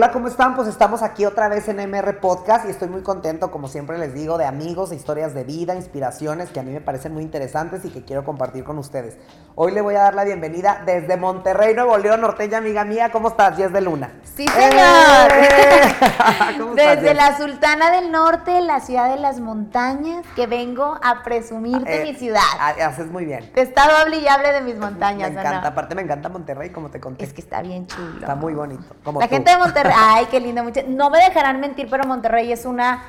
Hola, ¿cómo están? Pues estamos aquí otra vez en MR Podcast y estoy muy contento, como siempre les digo, de amigos, historias de vida, inspiraciones que a mí me parecen muy interesantes y que quiero compartir con ustedes. Hoy le voy a dar la bienvenida desde Monterrey, Nuevo León, norteña, amiga mía. ¿Cómo estás? Jess de Luna. Sí, señor. ¿Cómo desde la Sultana del Norte, la ciudad de las montañas, que vengo a presumirte Eh, mi ciudad. ah, Haces muy bien. Te he estado hable y hable de mis montañas, Me encanta, aparte me encanta Monterrey, como te conté. Es que está bien chulo. Está muy bonito. Como La tú. gente de Monterrey, ay, qué lindo. mucha- No me dejarán mentir, pero Monterrey es una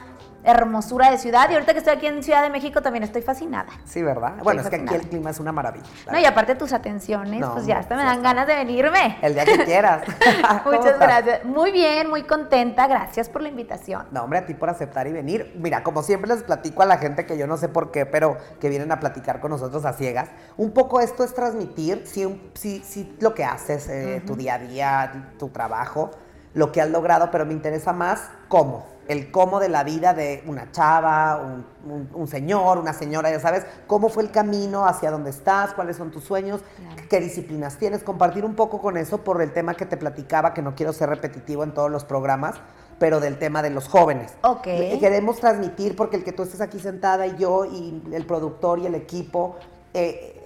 hermosura de ciudad. Y ahorita que estoy aquí en Ciudad de México también estoy fascinada. Sí, ¿verdad? Bueno, es que aquí el clima es una maravilla. la No, y aparte tus atenciones, No, pues ya hasta me dan ganas de venirme. El día que quieras. ¿Cómo Muchas gracias. Muy bien, muy contenta. Gracias por la invitación. No, hombre, a ti por aceptar y venir. Mira, como siempre les platico a la gente que yo no sé por qué, pero que vienen a platicar con nosotros a ciegas. Un poco esto es transmitir, un- sí, sí, lo que haces, eh, tu día a día, tu trabajo, lo que has logrado, pero me interesa más cómo. El cómo de la vida de una chava, un, un- un señor, una señora, ya sabes, cómo fue el camino, hacia dónde estás, cuáles son tus sueños, Claro. qué disciplinas tienes, compartir un poco con eso por el tema que te platicaba, que no quiero ser repetitivo en todos los programas, pero del tema de los jóvenes. Ok. Queremos transmitir, porque el que tú estés aquí sentada y yo y el productor y el equipo, eh,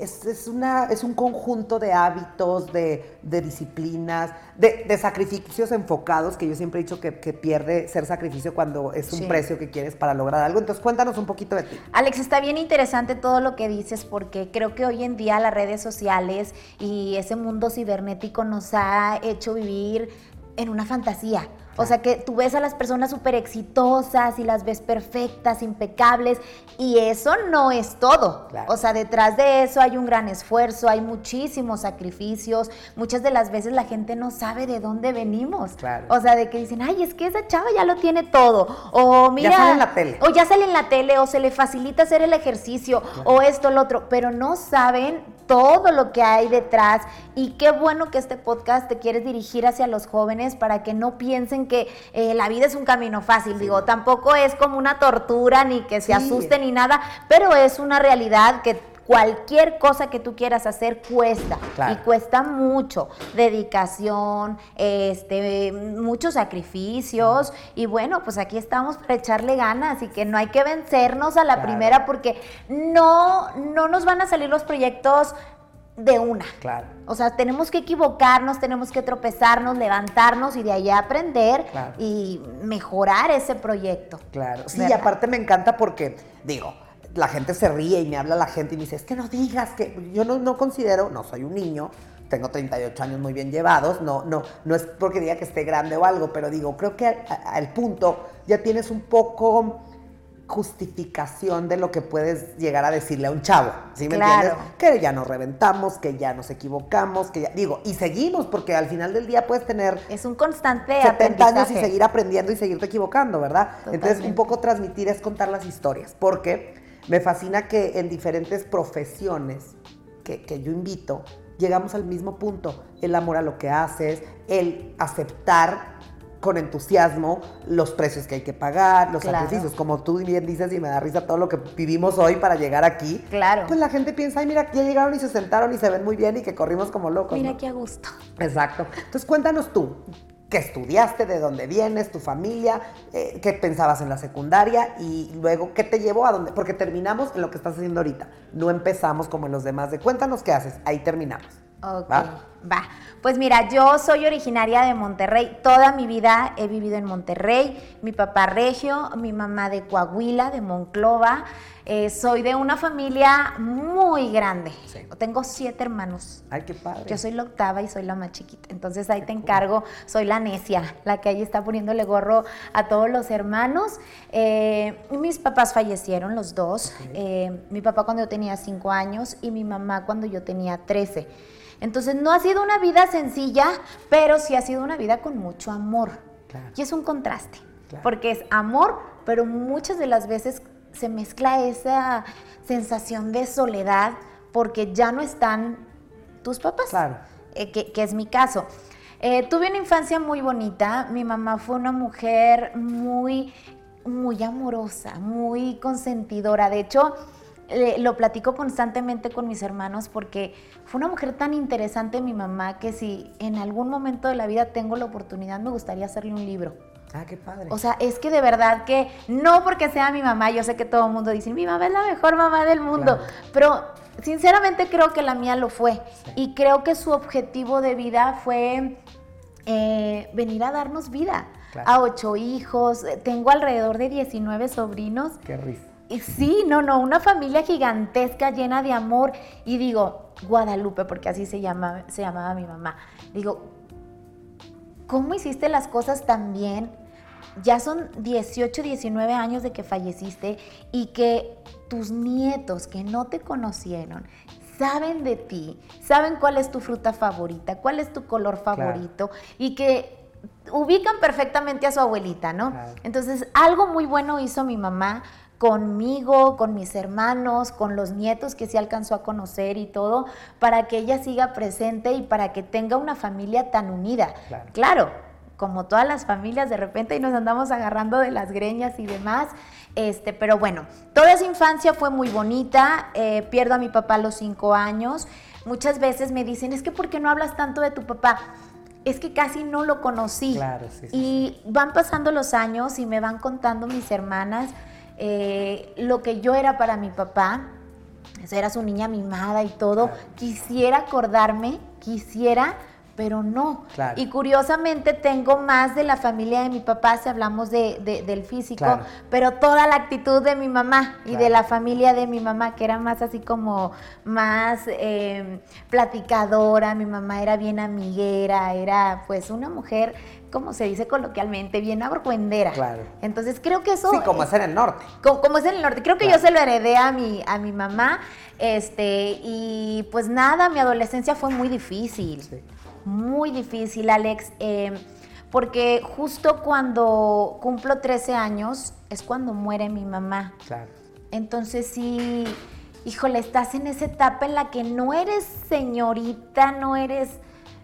es, es una, es un conjunto de hábitos, de, de disciplinas, de, de sacrificios enfocados, que yo siempre he dicho que, que pierde ser sacrificio cuando es un Sí. precio que quieres para lograr algo. Entonces cuéntanos un poquito de ti. Alex, está bien interesante todo lo que dices porque creo que hoy en día las redes sociales y ese mundo cibernético nos ha hecho vivir en una fantasía. O sea que tú ves a las personas súper exitosas y las ves perfectas, impecables, y eso no es todo. Claro. O sea, detrás de eso hay un gran esfuerzo, hay muchísimos sacrificios. Muchas de las veces la gente no sabe de dónde venimos. Claro. O sea, de que dicen, ay, es que esa chava ya lo tiene todo. O mira. sale en la tele. O ya sale en la tele, o se le facilita hacer el ejercicio, o esto, lo otro, pero no saben todo lo que hay detrás. Y qué bueno que este podcast te quieres dirigir hacia los jóvenes para que no piensen que eh, la vida es un camino fácil. Digo, tampoco es como una tortura, ni que se Sí. asusten ni nada, pero es una realidad que cualquier cosa que tú quieras hacer cuesta Claro. y cuesta mucho dedicación este muchos sacrificios y bueno pues aquí estamos para echarle ganas y que no hay que vencernos a la Claro. primera porque no no nos van a salir los proyectos de una Claro. o sea, tenemos que equivocarnos, tenemos que tropezarnos, levantarnos y de ahí aprender Claro. y mejorar ese proyecto. Claro, sí, y aparte me encanta porque, digo, la gente se ríe y me habla la gente y me dice, es que no digas que yo no, no considero, no soy un niño, tengo 38 años muy bien llevados, no, no, no es porque diga que esté grande o algo, pero digo, creo que al, punto ya tienes un poco justificación de lo que puedes llegar a decirle a un chavo, ¿sí me Claro. entiendes? Que ya nos reventamos, que ya nos equivocamos, que ya, digo, y seguimos, porque al final del día puedes tener Es un constante 70 años y seguir aprendiendo y seguirte equivocando, ¿verdad? Entonces, un poco transmitir es contar las historias, porque me fascina que en diferentes profesiones que, que yo invito, llegamos al mismo punto, el amor a lo que haces, el aceptar con entusiasmo los precios que hay que pagar, los Claro. sacrificios, como tú bien dices y me da risa todo lo que vivimos hoy para llegar aquí. Claro. Pues la gente piensa, ay, mira, ya llegaron y se sentaron y se ven muy bien y que corrimos como locos. Mira ¿no? qué a gusto. Exacto. Entonces cuéntanos tú, ¿qué estudiaste? ¿De dónde vienes? ¿Tu familia? eh, ¿Qué pensabas en la secundaria? Y luego, ¿qué te llevó a dónde? Porque terminamos en lo que estás haciendo ahorita. No empezamos como en los demás de cuéntanos qué haces. Ahí terminamos. Ok, ¿Va? va. Pues mira, yo soy originaria de Monterrey. Toda mi vida he vivido en Monterrey. Mi papá regio, mi mamá de Coahuila, de Monclova. Eh, soy de una familia muy grande. Sí. Tengo siete hermanos. Ay, qué padre. Yo soy la octava y soy la más chiquita. Entonces ahí te encargo, soy la necia, la que ahí está poniéndole gorro a todos los hermanos. Eh, mis papás fallecieron los dos. Eh, mi papá cuando yo tenía cinco años y mi mamá cuando yo tenía 13. Entonces no ha sido una vida sencilla, pero sí ha sido una vida con mucho amor. Claro. Y es un contraste, Claro. porque es amor, pero muchas de las veces se mezcla esa sensación de soledad porque ya no están tus papás, Claro. eh, que, que es mi caso. Eh, tuve una infancia muy bonita, mi mamá fue una mujer muy, muy amorosa, muy consentidora. De hecho, eh, lo platico constantemente con mis hermanos porque fue una mujer tan interesante mi mamá que si en algún momento de la vida tengo la oportunidad me gustaría hacerle un libro. Ah, qué padre. O sea, es que de verdad que no porque sea mi mamá, yo sé que todo el mundo dice, mi mamá es la mejor mamá del mundo, pero sinceramente creo que la mía lo fue. Y creo que su objetivo de vida fue eh, venir a darnos vida. A ocho hijos, tengo alrededor de 19 sobrinos. Qué risa. Sí, no, no, una familia gigantesca llena de amor. Y digo, Guadalupe, porque así se, llama, se llamaba mi mamá. Digo, ¿cómo hiciste las cosas tan bien? Ya son 18, 19 años de que falleciste y que tus nietos que no te conocieron saben de ti, saben cuál es tu fruta favorita, cuál es tu color favorito y que ubican perfectamente a su abuelita, ¿no? Entonces, algo muy bueno hizo mi mamá conmigo, con mis hermanos, con los nietos que sí alcanzó a conocer y todo, para que ella siga presente y para que tenga una familia tan unida. Claro, como todas las familias, de repente y nos andamos agarrando de las greñas y demás. Este, pero bueno, toda esa infancia fue muy bonita. Eh, pierdo a mi papá a los cinco años. Muchas veces me dicen, es que ¿por qué no hablas tanto de tu papá? Es que casi no lo conocí. Claro, sí, y van pasando los años y me van contando mis hermanas eh, lo que yo era para mi papá. Era su niña mimada y todo. Quisiera acordarme, quisiera pero no. Y curiosamente tengo más de la familia de mi papá si hablamos de, del físico, pero toda la actitud de mi mamá y de la familia de mi mamá, que era más así como más em, platicadora, mi mamá era bien amiguera, era pues una mujer, como se dice coloquialmente, bien argüendera. Claro. Entonces creo que eso... Sí, como es en el norte. Como, es en el norte. Creo que yo se lo heredé a mi, a mi mamá. Este, y pues nada, mi adolescencia fue muy difícil. Sí muy difícil, Alex, eh, porque justo cuando cumplo 13 años es cuando muere mi mamá. Claro. Entonces sí, híjole, estás en esa etapa en la que no eres señorita, no eres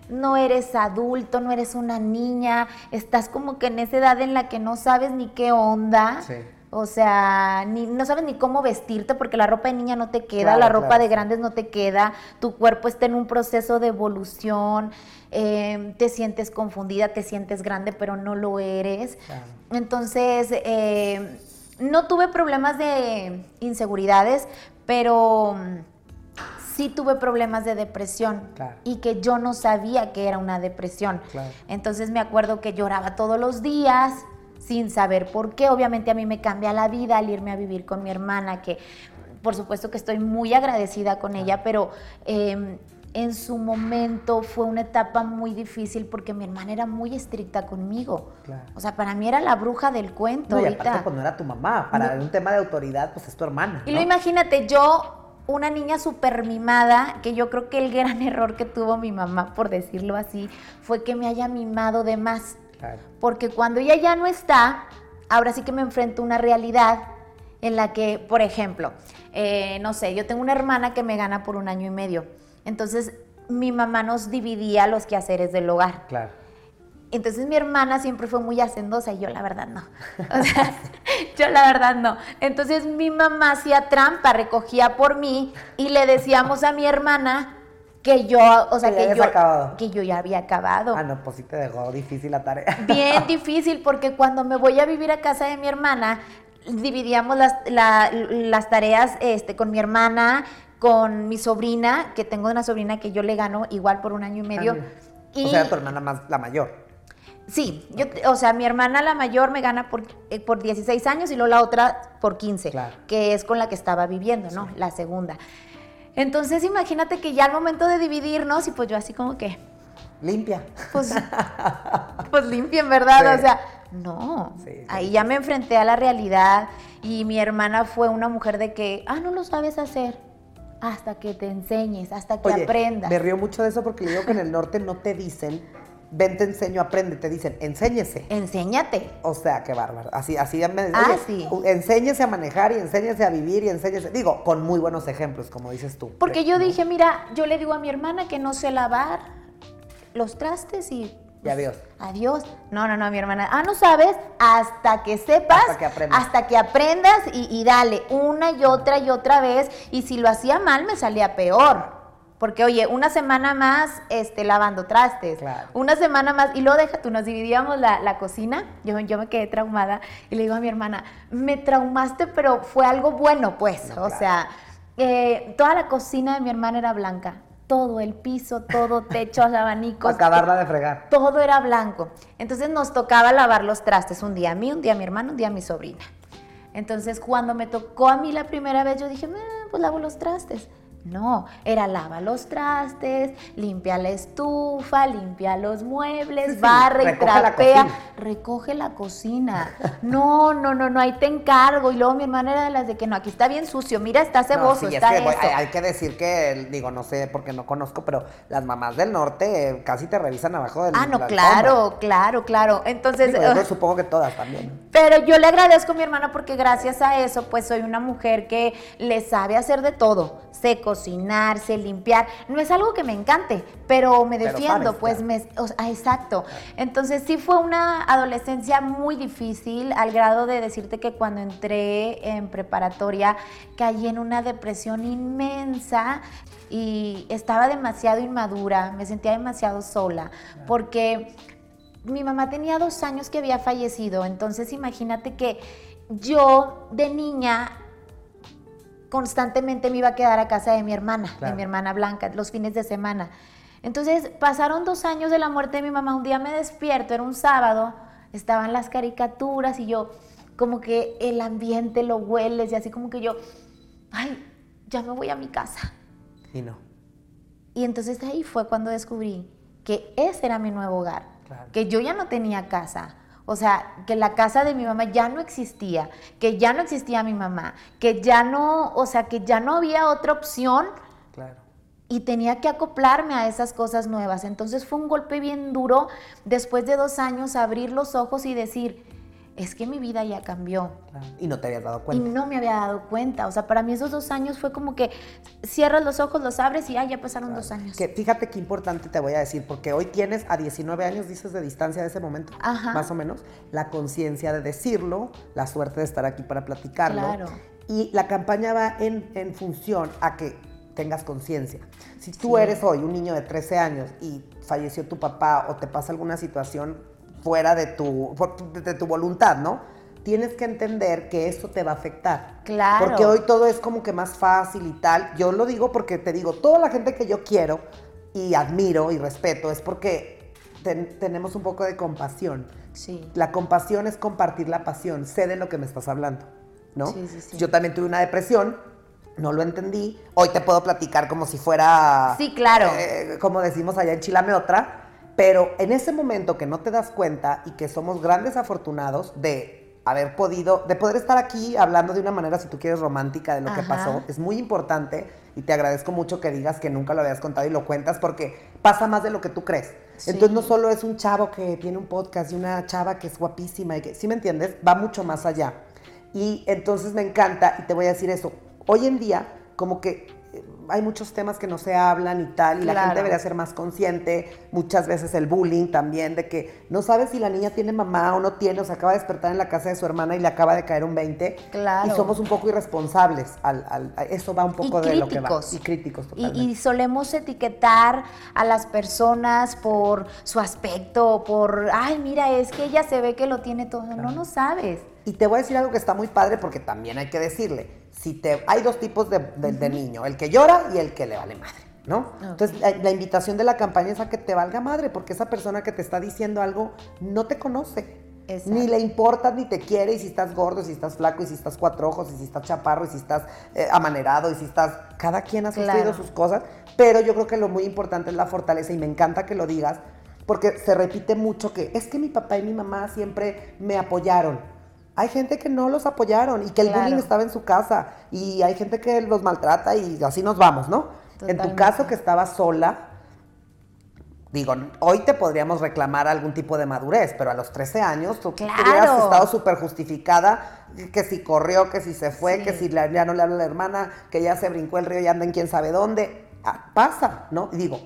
no eres adulto, no eres una niña, estás como que en esa edad en la que no sabes ni qué onda. Sí. O sea, ni, no sabes ni cómo vestirte porque la ropa de niña no te queda, la ropa de grandes no te queda, tu cuerpo está en un proceso de evolución, em, te sientes confundida, te sientes grande, pero no lo eres. Entonces, em, no tuve problemas de inseguridades, pero sí tuve problemas de depresión y que yo no sabía que era una depresión. Entonces me acuerdo que lloraba todos los días, sin saber por qué. Obviamente a mí me cambia la vida al irme a vivir con mi hermana, que por supuesto que estoy muy agradecida con ella, pero em, en su momento fue una etapa muy difícil porque mi hermana era muy estricta conmigo. O sea, para mí era la bruja del cuento. No, y aparte cuando era tu mamá, para un tema de autoridad, pues es tu hermana. Y lo imagínate, yo una niña súper mimada, que yo creo que el gran error que tuvo mi mamá, por decirlo así, fue que me haya mimado de más. Porque cuando ella ya no está, ahora sí que me enfrento a una realidad en la que, por ejemplo, eh, no sé, yo tengo una hermana que me gana por un año y medio. Entonces, mi mamá nos dividía los quehaceres del hogar. Claro. Entonces mi hermana siempre fue muy hacendosa y yo la verdad no. O sea, yo la verdad no. Entonces mi mamá hacía trampa, recogía por mí y le decíamos a mi hermana, que yo, o sea, que, yo, que yo ya había acabado. Ah, no, pues sí te dejó difícil la tarea. Bien difícil, porque cuando me voy a vivir a casa de mi hermana, dividíamos las, las tareas este, con mi hermana, con mi sobrina, que tengo una sobrina que yo le gano igual por un año y medio. y, o sea, tu hermana más, la mayor. Sí, yo, o sea, mi hermana la mayor me gana por, eh, por 16 años y luego la otra por 15, que es con la que estaba viviendo, ¿no? La segunda. Entonces imagínate que ya al momento de dividirnos y pues yo así como que... Limpia. Pues, pues limpia en verdad, o sea, no. Ahí ya me enfrenté a la realidad y mi hermana fue una mujer de que, ah, no lo sabes hacer hasta que te enseñes, hasta que aprendas. Me río mucho de eso porque le digo que en el norte no te dicen ven, te enseño, aprende, te dicen, enséñese. Enséñate. O sea, qué bárbaro. Así, así me ah, sí. enséñese a manejar y enséñese a vivir y enséñese. Digo, con muy buenos ejemplos, como dices tú. Porque yo dije, mira, yo le digo a mi hermana que no sé lavar los trastes y Y adiós. Adiós. No, no, no, mi hermana. Ah, no sabes, hasta que sepas, Hasta que aprendas. hasta que aprendas y, y dale una y otra y otra vez. Y si lo hacía mal, me salía peor. Porque, oye, una semana más este, lavando trastes. Claro. Una semana más. Y luego deja tú, nos dividíamos la, la cocina. Yo, yo me quedé traumada. Y le digo a mi hermana, me traumaste, pero fue algo bueno, pues. No, o claro. sea, eh, toda la cocina de mi hermana era blanca. Todo, el piso, todo, techos, abanicos. Acabarla de fregar. Todo era blanco. Entonces nos tocaba lavar los trastes un día a mí, un día a mi hermano, un día a mi sobrina. Entonces cuando me tocó a mí la primera vez, yo dije, "Ah, pues lavo los trastes. No, era lava los trastes, limpia la estufa, limpia los muebles, Sí, barre y recoge trapea, recoge la cocina. No, no, no, no, ahí te encargo. Y luego mi hermana era de las de que no, aquí está bien sucio, mira, está No, ceboso, sí, es está que, hay, hay que decir que, digo, no sé porque no conozco, pero las mamás del norte eh, casi te revisan abajo del Ah, no, la claro, alfombra. claro, claro. Entonces, Digo, yo supongo que todas también. Pero yo le agradezco a mi hermana porque gracias a eso, pues soy una mujer que le sabe hacer de todo. Sé cocinar, sé limpiar. No es algo que me encante, pero me Pero defiendo, sabes, pues claro. me. o sea, ah, exacto. Entonces sí fue una adolescencia muy difícil, al grado de decirte que cuando entré en preparatoria caí en una depresión inmensa y estaba demasiado inmadura, me sentía demasiado sola, porque mi mamá tenía dos años que había fallecido, entonces imagínate que yo de niña constantemente me iba a quedar a casa de mi hermana, de mi hermana Blanca, los fines de semana. Entonces pasaron dos años de la muerte de mi mamá, un día me despierto, era un sábado, estaban las caricaturas y yo como que el ambiente lo hueles y así como que yo, ay, ya me voy a mi casa. Y no. Y entonces ahí fue cuando descubrí que ese era mi nuevo hogar, Claro. que yo ya no tenía casa. O sea, que la casa de mi mamá ya no existía, que ya no existía mi mamá, que ya no, o sea, que ya no había otra opción Claro. y tenía que acoplarme a esas cosas nuevas. Entonces fue un golpe bien duro después de dos años abrir los ojos y decir, es que mi vida ya cambió. claro. Y no te habías dado Y cuenta. no me había dado cuenta. O sea, para mí esos dos años fue como que cierras los ojos, los abres y ah, ya pasaron dos años. Que fíjate qué importante te voy a decir, porque hoy tienes a 19 años, dices, de distancia de ese momento, Ajá. más o menos, la conciencia de decirlo, la suerte de estar aquí para platicarlo. Claro. Y la campaña va en, en función a que tengas conciencia. Si tú Sí. eres hoy un niño de 13 años y falleció tu papá o te pasa alguna situación fuera de tu, de tu voluntad, ¿no? Tienes que entender que eso te va a afectar. Claro. Porque hoy todo es como que más fácil y tal. Yo lo digo porque te digo, toda la gente que yo quiero y admiro y respeto es porque ten- tenemos un poco de compasión. Sí. La compasión es compartir la pasión. Sé de lo que me estás hablando, ¿no? Sí, sí, sí. Yo también tuve una depresión, no lo entendí. Hoy te puedo platicar como si fuera... Sí, claro. eh, como decimos allá en Chilame otra. Pero en ese momento que no te das cuenta y que somos grandes afortunados de haber podido, de poder estar aquí hablando de una manera, si tú quieres, romántica de lo que pasó, es muy importante y te agradezco mucho que digas que nunca lo habías contado y lo cuentas porque pasa más de lo que tú crees. Sí. Entonces no solo es un chavo que tiene un podcast y una chava que es guapísima y que, ¿sí me entiendes? Va mucho más allá. Y entonces me encanta y te voy a decir eso. Hoy en día, como que hay muchos temas que no se hablan y tal, y la gente debería ser más consciente. Muchas veces el bullying también, de que no sabes si la niña tiene mamá o no tiene, o se acaba de despertar en la casa de su hermana y le acaba de caer un 20. Claro. Y somos un poco irresponsables. Al, al- a- eso va un poco y de lo que va. Y críticos, Y, totalmente. y solemos etiquetar a las personas por su aspecto, por, ay, mira, es que ella se ve que lo tiene todo. No, no sabes. Y te voy a decir algo que está muy padre porque también hay que decirle, si te, hay dos tipos de, de- de niño, el que llora y el que le vale madre, ¿no? Entonces la, la invitación de la campaña es a que te valga madre porque esa persona que te está diciendo algo no te conoce. Exacto. Ni le importa, ni te quiere, y si estás gordo, y si estás flaco, y si estás cuatro ojos, y si estás chaparro, y si estás eh, amanerado, y si estás... Cada quien ha sufrido Claro. sus cosas, pero yo creo que lo muy importante es la fortaleza, y me encanta que lo digas, porque se repite mucho que es que mi papá y mi mamá siempre me apoyaron. Hay gente que no los apoyaron y que el Claro. bullying estaba en su casa y hay gente que los maltrata y así nos vamos, ¿no? En tu caso que estabas sola, digo, hoy te podríamos reclamar algún tipo de madurez, pero a los 13 años tú Claro. hubieras estado súper justificada, que si corrió, que si se fue, Sí. que si ya no le habla la hermana, que ya se brincó el río y anda en quién sabe dónde. Ah, pasa, ¿no? Y digo,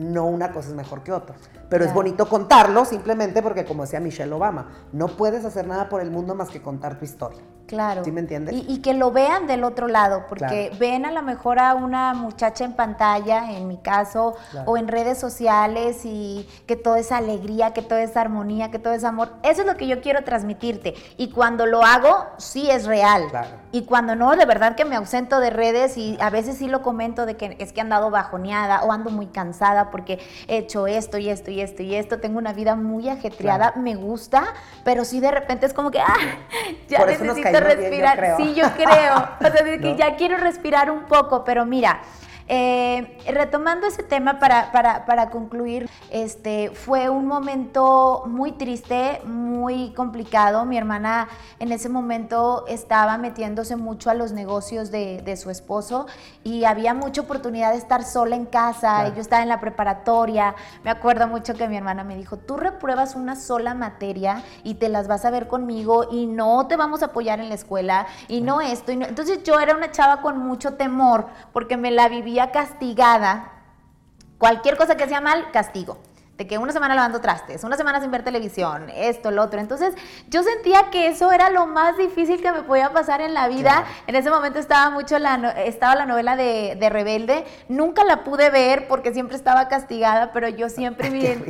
no una cosa es mejor que otra. Pero es bonito contarlo simplemente porque, como decía Michelle Obama, no puedes hacer nada por el mundo más que contar tu historia. Claro. ¿Sí me entiendes? Y, que lo vean del otro lado, porque ven a lo mejor a una muchacha en pantalla, en mi caso, o en redes sociales, y que todo es alegría, que todo es armonía, que todo es amor. Eso es lo que yo quiero transmitirte. Y cuando lo hago, sí es real. Y cuando no, de verdad que me ausento de redes y a veces sí lo comento de que es que he andado bajoneada o ando muy cansada porque he hecho esto y esto y esto y esto. Tengo una vida muy ajetreada, me gusta, pero sí de repente es como que, ah, ya necesito respirar. sí, yo creo. O sea, que ya quiero respirar un poco, pero mira, eh, retomando ese tema para, para, concluir, este, fue un momento muy triste, muy complicado. Mi hermana en ese momento estaba metiéndose mucho a los negocios de, su esposo y había mucha oportunidad de estar sola en casa. Yo estaba en la preparatoria. Me acuerdo mucho que mi hermana me dijo, tú repruebas una sola materia y te las vas a ver conmigo y no te vamos a apoyar en la escuela y no esto. Y no. Entonces yo era una chava con mucho temor porque me la vivía castigada, cualquier cosa que sea mal, castigo de que una semana lavando trastes, una semana sin ver televisión, esto, lo otro. Entonces, yo sentía que eso era lo más difícil que me podía pasar en la vida. En ese momento estaba mucho la, estaba la novela de, Rebelde. Nunca la pude ver porque siempre estaba castigada, pero yo siempre me,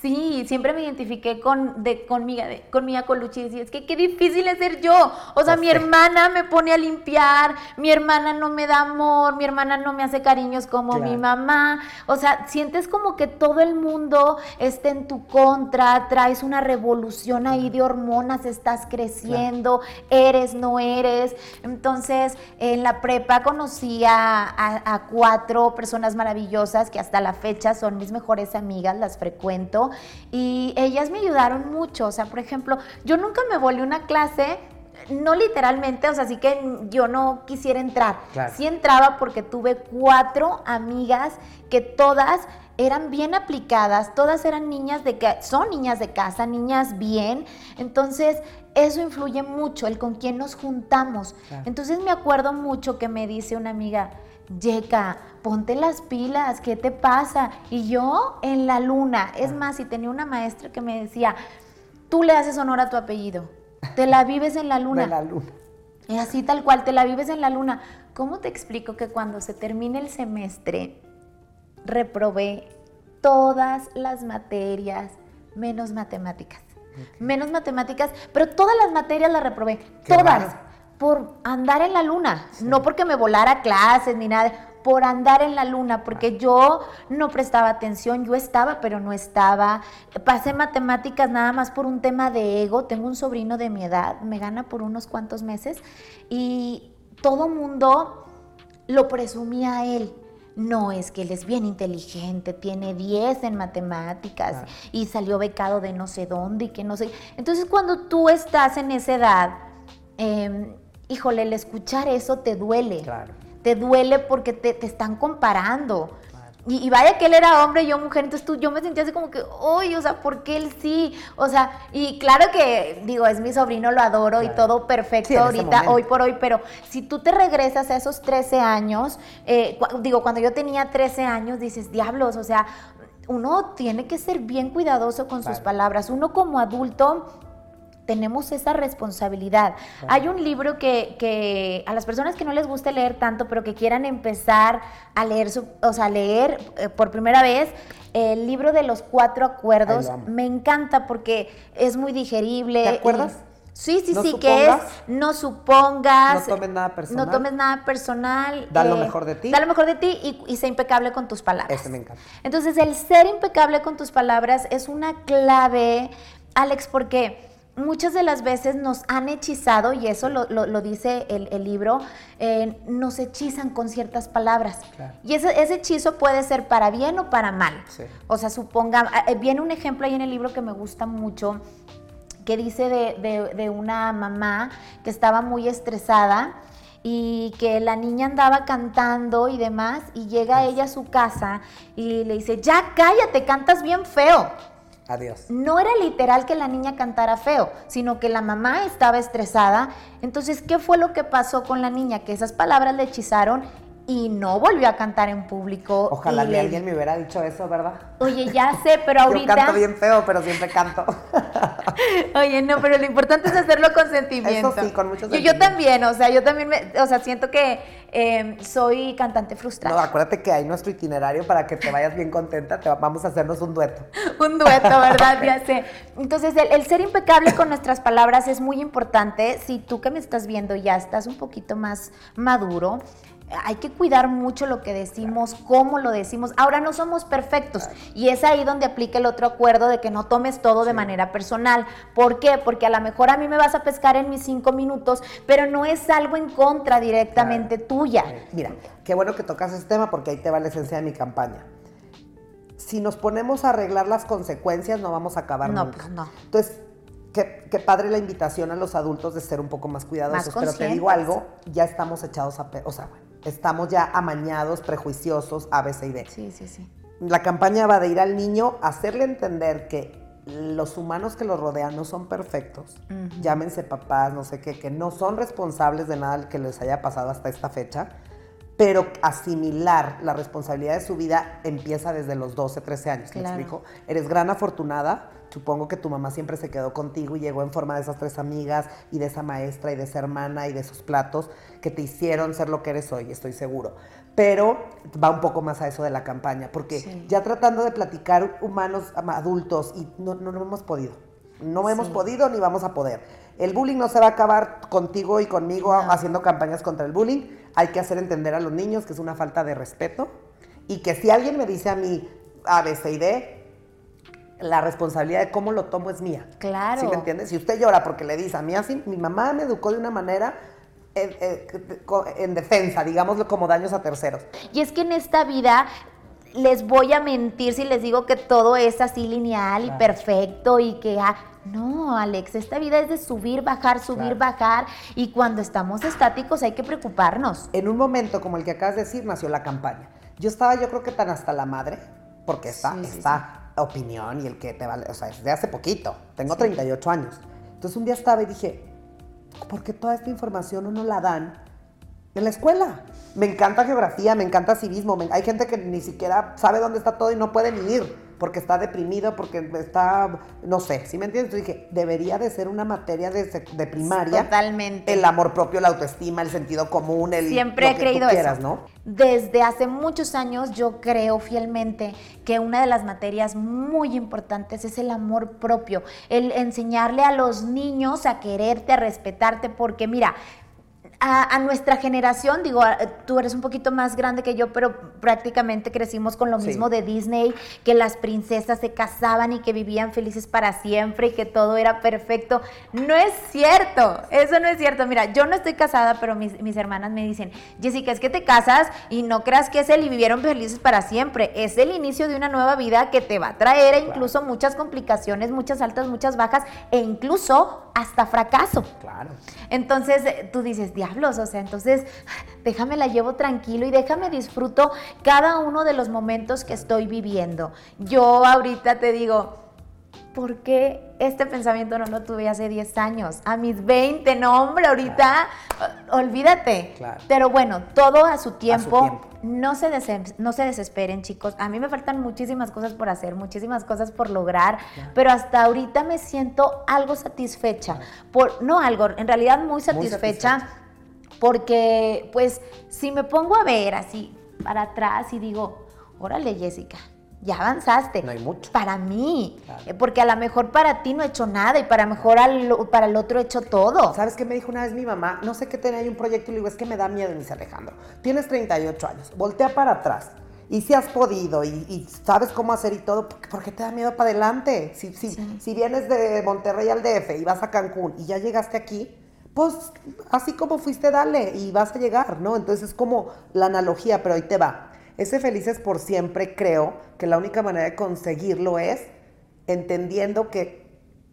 sí, siempre me identifiqué con, de, con, mi, con Colucci y decía, es que qué difícil es ser yo. O sea, mi hermana me pone a limpiar, mi hermana no me da amor, mi hermana no me hace cariños como mi mamá. O sea, sientes como que todo el mundo esté en tu contra, traes una revolución ahí de hormonas, estás creciendo, eres, no eres. Entonces, en la prepa conocí a, cuatro personas maravillosas que hasta la fecha son mis mejores amigas, las frecuento, y ellas me ayudaron mucho. O sea, por ejemplo, yo nunca me volví una clase no literalmente, o sea, sí que yo no quisiera entrar. Sí entraba porque tuve cuatro amigas que todas eran bien aplicadas, todas eran niñas de que son niñas de casa, niñas bien. Entonces, eso influye mucho, el con quién nos juntamos. Entonces, me acuerdo mucho que me dice una amiga, Yeka, ponte las pilas, ¿qué te pasa? Y yo en la luna, es más, si tenía una maestra que me decía, tú le haces honor a tu apellido, te la vives en la luna. la luna. Y así tal cual, te la vives en la luna. ¿Cómo te explico que cuando se termine el semestre, reprobé todas las materias menos matemáticas. Menos matemáticas, pero todas las materias las reprobé. todas. Por andar en la luna. No porque me volara clases ni nada. Por andar en la luna, porque yo no prestaba atención, yo estaba, pero no estaba. Pasé matemáticas nada más por un tema de ego. Tengo un sobrino de mi edad, me gana por unos cuantos meses, y todo mundo lo presumía a él no, es que él es bien inteligente, tiene 10 en matemáticas y salió becado de no sé dónde y que no sé. Entonces cuando tú estás en esa edad, em, híjole, el escuchar eso te duele. Te duele porque te, te están comparando. Y, vaya que él era hombre y yo mujer, entonces tú, yo me sentía así como que, uy, o sea, ¿por qué él sí? O sea, y claro que, digo, es mi sobrino, lo adoro y todo perfecto ahorita, hoy por hoy, pero si tú te regresas a esos 13 años, eh, digo, cuando yo tenía 13 años, dices, diablos, o sea, uno tiene que ser bien cuidadoso con sus palabras. Uno como adulto tenemos esa responsabilidad. Hay un libro que, a las personas que no les guste leer tanto, pero que quieran empezar a leer, o sea, leer eh, por primera vez, el libro de los cuatro acuerdos, me encanta porque es muy digerible. ¿Te acuerdas? Sí, sí, sí, que es no supongas. No tomes nada personal. No tomes nada personal. Da lo eh, mejor de ti. Da lo mejor de ti y, y sé impecable con tus palabras. Eso me encanta. Entonces, el ser impecable con tus palabras es una clave, Alex, porque muchas de las veces nos han hechizado, y eso lo, dice el, libro, eh, nos hechizan con ciertas palabras. Y ese, ese, hechizo puede ser para bien o para mal. O sea, suponga, eh, viene un ejemplo ahí en el libro que me gusta mucho, que dice de, una mamá que estaba muy estresada y que la niña andaba cantando y demás, y llega ella a su casa y le dice, ya cállate, cantas bien feo. Adiós. No era literal que la niña cantara feo, sino que la mamá estaba estresada. Entonces, ¿qué fue lo que pasó con la niña? Que esas palabras le hechizaron y no volvió a cantar en público. Ojalá le- alguien me hubiera dicho eso, ¿verdad? Oye, ya sé, pero ahorita... Yo canto bien feo, pero siempre canto. Oye, no, pero lo importante es hacerlo con sentimiento. Eso sí, con mucho Yo, yo sentimiento. también, o sea, yo también, me- o sea, siento que eh, soy cantante No, frustrada. acuérdate que hay nuestro itinerario para que te vayas bien contenta. Te va- vamos a hacernos un dueto. Un dueto, ¿verdad? Ya sé. Entonces, el, el ser impecable con nuestras palabras es muy importante. Si tú que me estás viendo ya estás un poquito más maduro, hay que cuidar mucho lo que decimos, cómo lo decimos. Ahora no somos perfectos y es ahí donde aplica el otro acuerdo de que no tomes todo de manera personal. ¿Por qué? Porque a lo mejor a mí me vas a pescar en mis cinco minutos, pero no es algo en contra directamente tuya. Mira, qué bueno que tocas este tema porque ahí te va la esencia de mi campaña. Si nos ponemos a arreglar las consecuencias, no vamos a acabar No, nunca. pues no. Entonces, qué, qué padre la invitación a los adultos de ser un poco más cuidadosos. Más pero te digo algo, ya estamos echados a... pe- O sea, bueno, estamos ya amañados, prejuiciosos, A, B, C y D. Sí, sí, sí. La campaña va de ir al niño a hacerle entender que los humanos que lo rodean no son perfectos, llámense papás, no sé qué, que no son responsables de nada que les haya pasado hasta esta fecha, pero asimilar la responsabilidad de su vida empieza desde los 12, 13 años. ¿Me Claro. explico? Eres gran afortunada. Supongo que tu mamá siempre se quedó contigo y llegó en forma de esas tres amigas y de esa maestra y de esa hermana y de esos platos que te hicieron ser lo que eres hoy, estoy seguro. Pero va un poco más a eso de la campaña, porque Sí. ya tratando de platicar humanos adultos y no, no, no hemos podido. No hemos Sí. podido ni vamos a poder. El bullying no se va a acabar contigo y conmigo No. haciendo campañas contra el bullying. Hay que hacer entender a los niños que es una falta de respeto y que si alguien me dice a mí A, B, C y D, la responsabilidad de cómo lo tomo es mía. Claro. ¿Sí me entiendes? Si usted llora porque le dice a mí así, mi mamá me educó de una manera eh, eh, en defensa, digámoslo como daños a terceros. Y es que en esta vida les voy a mentir si les digo que todo es así lineal y perfecto y que ah, no, Alex, esta vida es de subir, bajar, subir, Claro. bajar y cuando estamos estáticos hay que preocuparnos. En un momento como el que acabas de decir, nació la campaña. Yo estaba, yo creo que tan hasta la madre, porque Sí, sí, esta opinión y el que te vale, o sea, es de hace poquito. Tengo 38 años. Entonces un día estaba y dije, ¿por qué toda esta información no nos la dan en la escuela? Me encanta geografía, me encanta civismo. me- hay gente que ni siquiera sabe dónde está todo y no puede ni ir porque está deprimido, porque está, no sé, ¿sí me entiendes? Entonces dije, debería de ser una materia de, primaria. Totalmente. El amor propio, la autoestima, el sentido común, el Siempre lo he que tú creído quieras, eso. ¿no? Desde hace muchos años yo creo fielmente que una de las materias muy importantes es el amor propio, el enseñarle a los niños a quererte, a respetarte, porque mira, a, a nuestra generación, digo, tú eres un poquito más grande que yo, pero prácticamente crecimos con lo Sí. mismo de Disney, que las princesas se casaban y que vivían felices para siempre y que todo era perfecto. No es cierto, eso no es cierto. Mira, yo no estoy casada, pero mis, mis hermanas me dicen, Jessica, es que te casas y no creas que es el y vivieron felices para siempre. Es el inicio de una nueva vida que te va a traer incluso muchas complicaciones, muchas altas, muchas bajas e incluso hasta fracaso. Claro. Entonces tú dices, diablos, o sea, entonces déjame la llevo tranquilo y déjame disfruto cada uno de los momentos que estoy viviendo. Yo ahorita te digo, ¿por qué este pensamiento no lo tuve hace 10 años? A mis 20, no, hombre, ahorita olvídate. Claro. Pero bueno, todo a su tiempo. tiempo. No se, no se desesperen, chicos. A mí me faltan muchísimas cosas por hacer, muchísimas cosas por lograr, pero hasta ahorita me siento algo satisfecha. Por, no algo, en realidad muy satisfecha, satisfecha. Porque pues si me pongo a ver así para atrás y digo, órale Jessica, ya avanzaste. No hay mucho. Para mí, Claro. eh, porque a lo mejor para ti no he hecho nada y para mejor al- para el otro he hecho todo. ¿Sabes qué me dijo una vez mi mamá? No sé qué tenía ahí un proyecto y le digo, es que me da miedo, dice Alejandro. Tienes 38 años, voltea para atrás. Y si has podido y, y sabes cómo hacer y todo, ¿por qué, por qué te da miedo para adelante? Si, si, Sí. si vienes de Monterrey al DF y vas a Cancún y ya llegaste aquí, pues así como fuiste, dale y vas a llegar, ¿no? Entonces es como la analogía, pero ahí te va. Ese felices por siempre creo que la única manera de conseguirlo es entendiendo que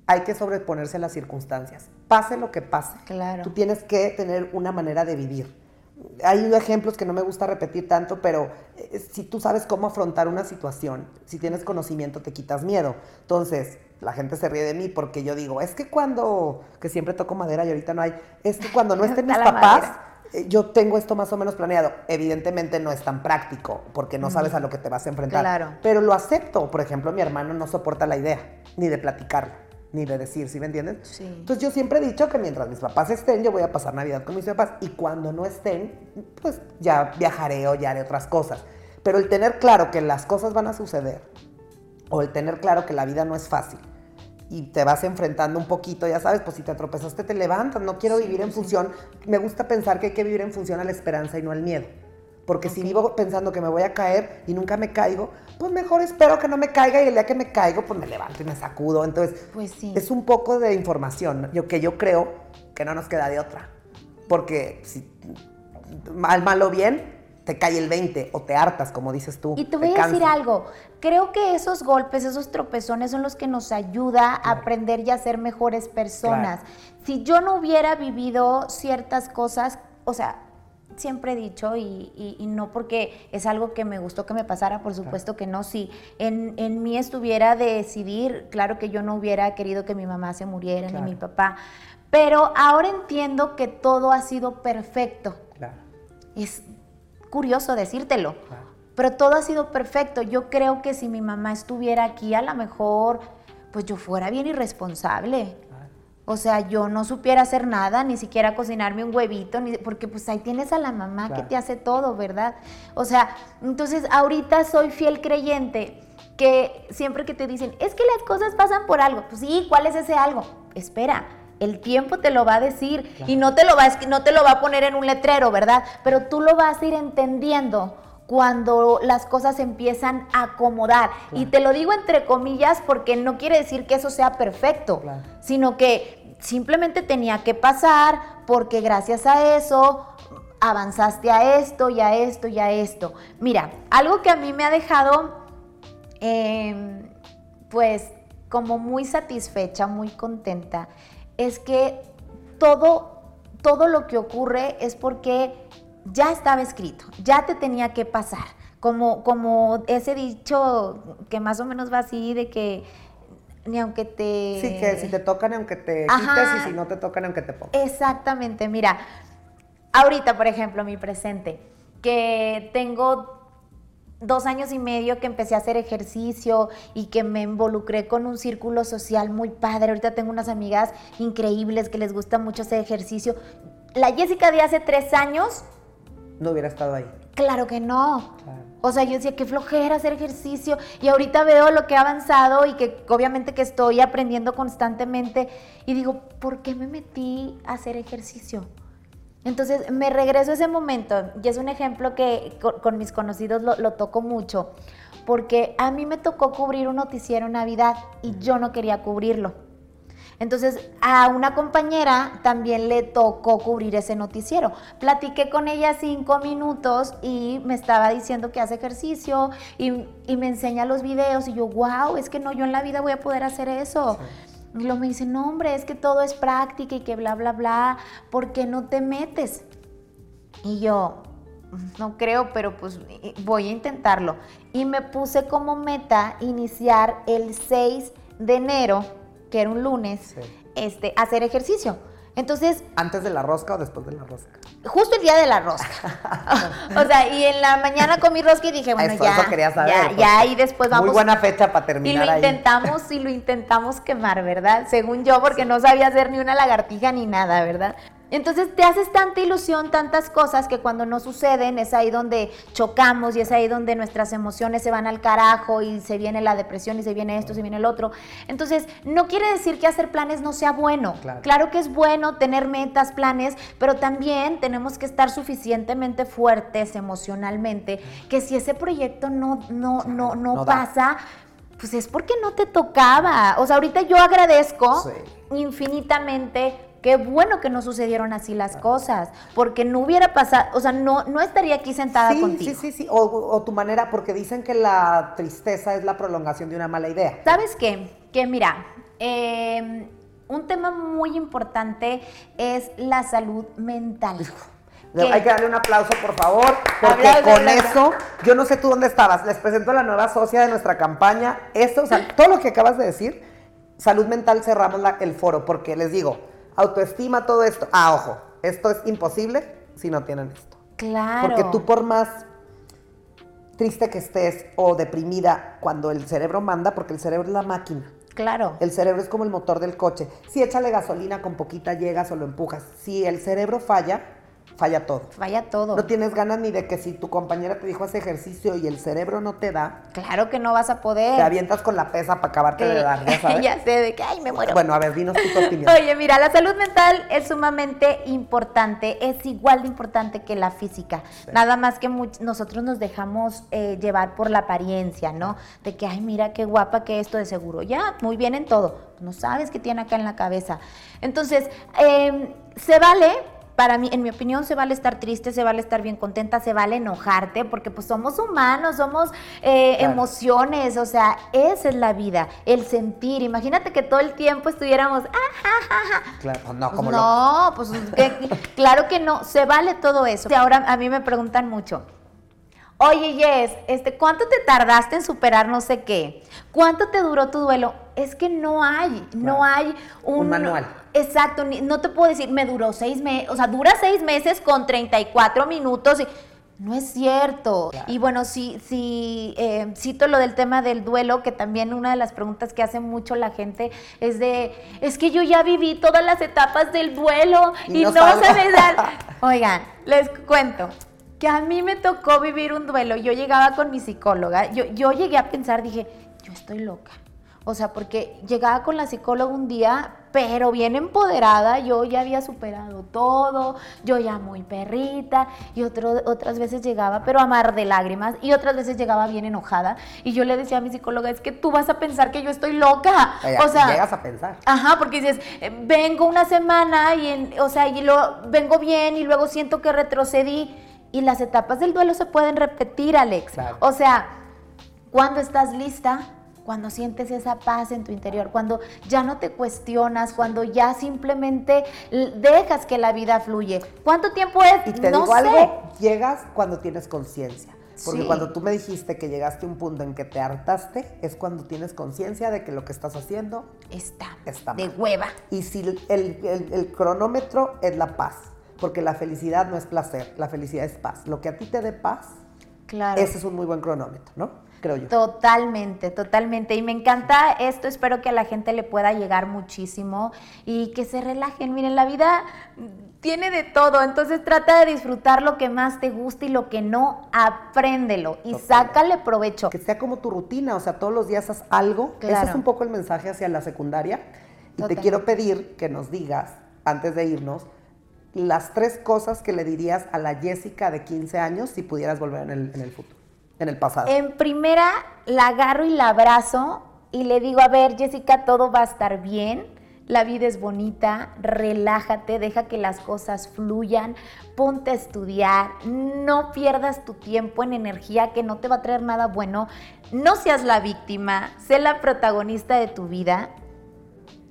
hay que sobreponerse a las circunstancias. Pase lo que pase. Claro. Tú tienes que tener una manera de vivir. Hay ejemplos que no me gusta repetir tanto, pero eh, si tú sabes cómo afrontar una situación, si tienes conocimiento, te quitas miedo. Entonces, la gente se ríe de mí porque yo digo, es que cuando, que siempre toco madera y ahorita no hay, es que cuando no estén mis papás, eh, yo tengo esto más o menos planeado. Evidentemente no es tan práctico porque no sabes a lo que te vas a enfrentar. Claro. Pero lo acepto. Por ejemplo, mi hermano no soporta la idea, ni de platicarlo, ni de decir, ¿sí me entienden? Sí. Entonces yo siempre he dicho que mientras mis papás estén, yo voy a pasar Navidad con mis papás. Y cuando no estén, pues ya viajaré o ya haré otras cosas. Pero el tener claro que las cosas van a suceder, o el tener claro que la vida no es fácil, y te vas enfrentando un poquito, ya sabes, pues si te tropezaste te levantas, no quiero vivir en función, me gusta pensar que hay que vivir en función a la esperanza y no al miedo. Porque si vivo pensando que me voy a caer y nunca me caigo, pues mejor espero que no me caiga y el día que me caigo, pues me levanto y me sacudo. Entonces, Pues sí. es un poco de información, yo que yo creo que no nos queda de otra. Porque si mal, mal o bien, te cae el 20 o te hartas, como dices tú. Y te voy a decir algo, creo que esos golpes, esos tropezones son los que nos ayuda a aprender y a ser mejores personas. Si yo no hubiera vivido ciertas cosas, o sea, siempre he dicho, y, y- y no porque es algo que me gustó que me pasara, por supuesto que no, si en, en mí estuviera de decidir, claro que yo no hubiera querido que mi mamá se muriera, Claro. ni mi papá, pero ahora entiendo que todo ha sido perfecto. Claro, Es curioso decírtelo. claro. Pero todo ha sido perfecto. Yo creo que si mi mamá estuviera aquí, a lo mejor, pues yo fuera bien irresponsable. O sea, yo no supiera hacer nada, ni siquiera cocinarme un huevito, ni, porque pues ahí tienes a la mamá Claro. que te hace todo, ¿verdad? O sea, entonces ahorita soy fiel creyente que siempre que te dicen, es que las cosas pasan por algo, pues sí, ¿cuál es ese algo? Espera, el tiempo te lo va a decir y no te lo va, no te lo va a poner en un letrero, ¿verdad? Pero tú lo vas a ir entendiendo cuando las cosas empiezan a acomodar. Y te lo digo entre comillas porque no quiere decir que eso sea perfecto, Claro. sino que simplemente tenía que pasar porque gracias a eso avanzaste a esto y a esto y a esto. Mira, algo que a mí me ha dejado, eh, pues, como muy satisfecha, muy contenta, es que todo, todo lo que ocurre es porque ya estaba escrito, ya te tenía que pasar. Como, como ese dicho que más o menos va así de que ni aunque te... Sí, que si te tocan, aunque te Ajá. quites, y si no te tocan, aunque te pongas. Exactamente, mira, ahorita, por ejemplo, mi presente, que tengo dos años y medio que empecé a hacer ejercicio y que me involucré con un círculo social muy padre. Ahorita tengo unas amigas increíbles que les gusta mucho hacer ejercicio. La Jessica de hace tres años, No hubiera estado ahí. claro que no. Claro. O sea, yo decía, qué flojera hacer ejercicio. Y ahorita veo lo que ha avanzado y que obviamente que estoy aprendiendo constantemente. Y digo, ¿por qué me metí a hacer ejercicio? Entonces me regreso a ese momento. Y es un ejemplo que con, con mis conocidos lo, lo toco mucho. Porque a mí me tocó cubrir un noticiero en Navidad y yo no quería cubrirlo. Entonces, a una compañera también le tocó cubrir ese noticiero. Platiqué con ella cinco minutos y me estaba diciendo que hace ejercicio y, y me enseña los videos y yo, wow, es que no, yo en la vida voy a poder hacer eso. Y luego me dice, no, hombre, es que todo es práctica y que bla, bla, bla, ¿por qué no te metes? Y yo, no creo, pero pues voy a intentarlo. Y me puse como meta iniciar el 6 de enero, que era un lunes, Sí. este, hacer ejercicio. Entonces, ¿Antes de la rosca o después de la rosca? justo el día de la rosca. o sea, y en la mañana comí rosca y dije, bueno, Eso, ya, eso quería saber. ya, y después vamos Muy buena fecha para y terminar lo ahí. intentamos y lo intentamos quemar, ¿verdad? Según yo, porque no sabía hacer ni una lagartija ni nada, ¿verdad? Entonces te haces tanta ilusión, tantas cosas que cuando no suceden es ahí donde chocamos y es ahí donde nuestras emociones se van al carajo y se viene la depresión y se viene esto, se viene el otro. Entonces, no quiere decir que hacer planes no sea bueno. Claro. que es bueno tener metas, planes, pero también tenemos que estar suficientemente fuertes emocionalmente que si ese proyecto no, no, no, no, pasa, pues es porque no te tocaba. O sea, ahorita yo agradezco Sí. infinitamente. Qué bueno que no sucedieron así las cosas, porque no hubiera pasado, o sea, no, no estaría aquí sentada Sí, contigo. sí, sí, sí. O, o tu manera, porque dicen que la tristeza es la prolongación de una mala idea. ¿Sabes qué? Que mira, eh, un tema muy importante es la salud mental. Hay que darle un aplauso, por favor, porque con eso, yo no sé tú dónde estabas. Les presento a la nueva socia de nuestra campaña. Esto, o sea, todo lo que acabas de decir, salud mental, cerramos la- el foro, porque les digo, autoestima, todo esto. Ah, ojo, esto es imposible si no tienen esto. Claro. Porque tú por más triste que estés o deprimida, cuando el cerebro manda, porque el cerebro es la máquina. Claro. El cerebro es como el motor del coche. Si échale gasolina con poquita llegas o lo empujas. Si el cerebro falla, falla todo. Falla todo. No tienes ganas ni de que si tu compañera te dijo hace ejercicio y el cerebro no te da, Claro que no vas a poder. te avientas con la pesa para acabarte de dar, ya sabes. ya sé de que, ay, me muero. Bueno, a ver, dinos tu opinión. Oye, mira, la salud mental es sumamente importante, es igual de importante que la física. Nada más que nosotros nos dejamos eh, llevar por la apariencia, ¿no? De que, ay, mira qué guapa que esto de seguro. Ya, muy bien en todo. No sabes qué tiene acá en la cabeza. Entonces, eh, se vale. Para mí, en mi opinión, se vale estar triste, se vale estar bien contenta, se vale enojarte, porque pues somos humanos, somos eh, Claro. emociones, o sea, esa es la vida, el sentir. Imagínate que todo el tiempo estuviéramos, ah, Claro, pues no, pues como lo- no, pues que- claro que no, se vale todo eso. Y ahora a mí me preguntan mucho. Oye, Jess, este, ¿cuánto te tardaste en superar no sé qué? ¿Cuánto te duró tu duelo? Es que no hay, no hay un, Un manual. Exacto, no te puedo decir, me duró seis meses, o sea, dura seis meses con 34 minutos. Y, no es cierto. Claro. Y bueno, sí, sí, eh, cito lo del tema del duelo, que también una de las preguntas que hace mucho la gente es de, es que yo ya viví todas las etapas del duelo Y y, no no, salgo". se me dan. Oigan, les cuento que a mí me tocó vivir un duelo. Yo llegaba con mi psicóloga, yo, yo llegué a pensar, dije, yo estoy loca. O sea, porque llegaba con la psicóloga un día, pero bien empoderada, yo ya había superado todo, yo ya muy perrita, y otro, otras veces llegaba, pero a mar de lágrimas, y otras veces llegaba bien enojada, y yo le decía a mi psicóloga, es que tú vas a pensar que yo estoy loca. O sea, llegas a pensar. Ajá, porque dices, eh, vengo una semana y, en- o sea, y lo, vengo bien y luego siento que retrocedí. Y las etapas del duelo se pueden repetir, Alex. Claro. O sea, cuando estás lista, cuando sientes esa paz en tu interior, cuando ya no te cuestionas, cuando ya simplemente dejas que la vida fluye. ¿Cuánto tiempo es? Y te no digo sé. algo, llegas cuando tienes conciencia. Porque Sí. cuando tú me dijiste que llegaste a un punto en que te hartaste, es cuando tienes conciencia de que lo que estás haciendo Está, Está de hueva. Y si el, el- el cronómetro es la paz, porque la felicidad no es placer, la felicidad es paz. Lo que a ti te dé paz, Claro. ese es un muy buen cronómetro, ¿no? Creo yo. Totalmente, totalmente. Y me encanta esto, espero que a la gente le pueda llegar muchísimo y que se relajen. Miren, la vida tiene de todo, entonces trata de disfrutar lo que más te gusta y lo que no, apréndelo y Totalmente. sácale provecho. Que sea como tu rutina, o sea, todos los días haz algo. Ese Claro. es un poco el mensaje hacia la secundaria. Y te quiero pedir que nos digas, antes de irnos, las tres cosas que le dirías a la Jessica de 15 años si pudieras volver en el, en el futuro, en el pasado. En primera, la agarro y la abrazo y le digo, a ver, Jessica, todo va a estar bien. La vida es bonita, relájate, deja que las cosas fluyan, ponte a estudiar, no pierdas tu tiempo en energía que no te va a traer nada bueno, no seas la víctima, sé la protagonista de tu vida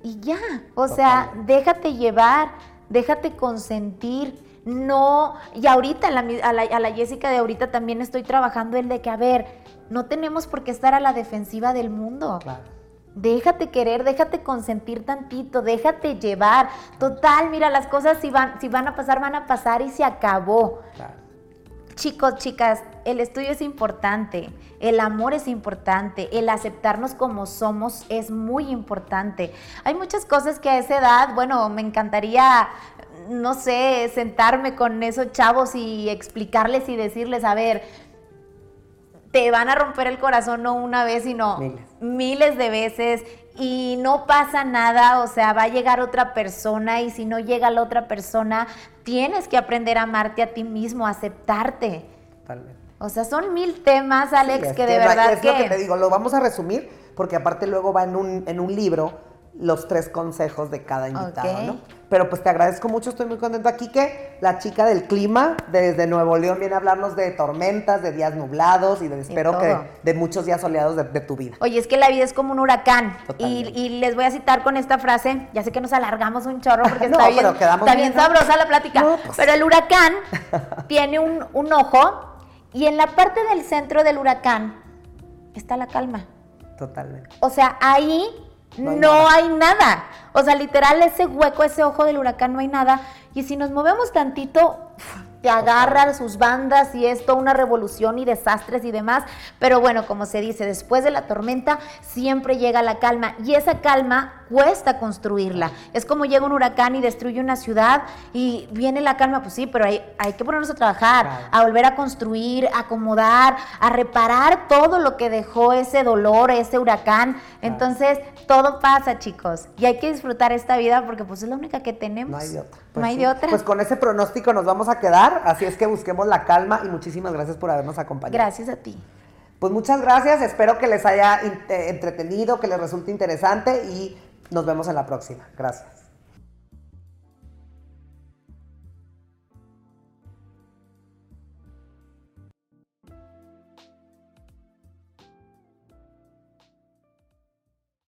y ya, o sea, Totalmente. déjate llevar, déjate consentir. No, y ahorita a la- a la Jessica de ahorita también estoy trabajando el de que, a ver, no tenemos por qué estar a la defensiva del mundo. Claro. Déjate querer, déjate consentir tantito, déjate llevar. Total, mira, las cosas si van, si van a pasar, van a pasar y se acabó. Claro. Chicos, chicas, el estudio es importante, el amor es importante, el aceptarnos como somos es muy importante. Hay muchas cosas que a esa edad, bueno, me encantaría, no sé, sentarme con esos chavos y explicarles y decirles, a ver, te van a romper el corazón no una vez, sino Miles. miles de veces y no pasa nada, o sea, va a llegar otra persona y si no llega la otra persona, tienes que aprender a amarte a ti mismo, a aceptarte. O sea, son mil temas, Alex, Sí, es que de verdad es que... lo que te digo, lo vamos a resumir porque aparte luego va en un, en un libro los tres consejos de cada invitado. ¿no? Pero pues te agradezco mucho, estoy muy contenta aquí que la chica del clima desde Nuevo León viene a hablarnos de tormentas, de días nublados y de espero que de muchos días soleados de, de tu vida. Oye, es que la vida es como un huracán. Y, y les voy a citar con esta frase. Ya sé que nos alargamos un chorro porque No, está bien, está bien sabrosa la plática. No, pues. Pero el huracán tiene un, un ojo y en la parte del centro del huracán está la calma. Totalmente. O sea, ahí No no, hay nada. O sea, literal, ese hueco, ese ojo del huracán no hay nada. Y si nos movemos tantito, te agarra sus bandas y es toda una revolución y desastres y demás. Pero bueno, como se dice, después de la tormenta siempre llega la calma y esa calma cuesta construirla. Es como llega un huracán y destruye una ciudad y viene la calma, pues sí, pero hay, hay que ponernos a trabajar, a volver a construir, a acomodar, a reparar todo lo que dejó ese dolor, ese huracán. Entonces, todo pasa, chicos. Y hay que disfrutar esta vida porque pues es la única que tenemos. No hay otra. no Pues hay de otra. Pues con ese pronóstico nos vamos a quedar, así es que busquemos la calma y muchísimas gracias por habernos acompañado. Gracias a ti. Pues muchas gracias, espero que les haya entretenido, que les resulte interesante y nos vemos en la próxima. Gracias.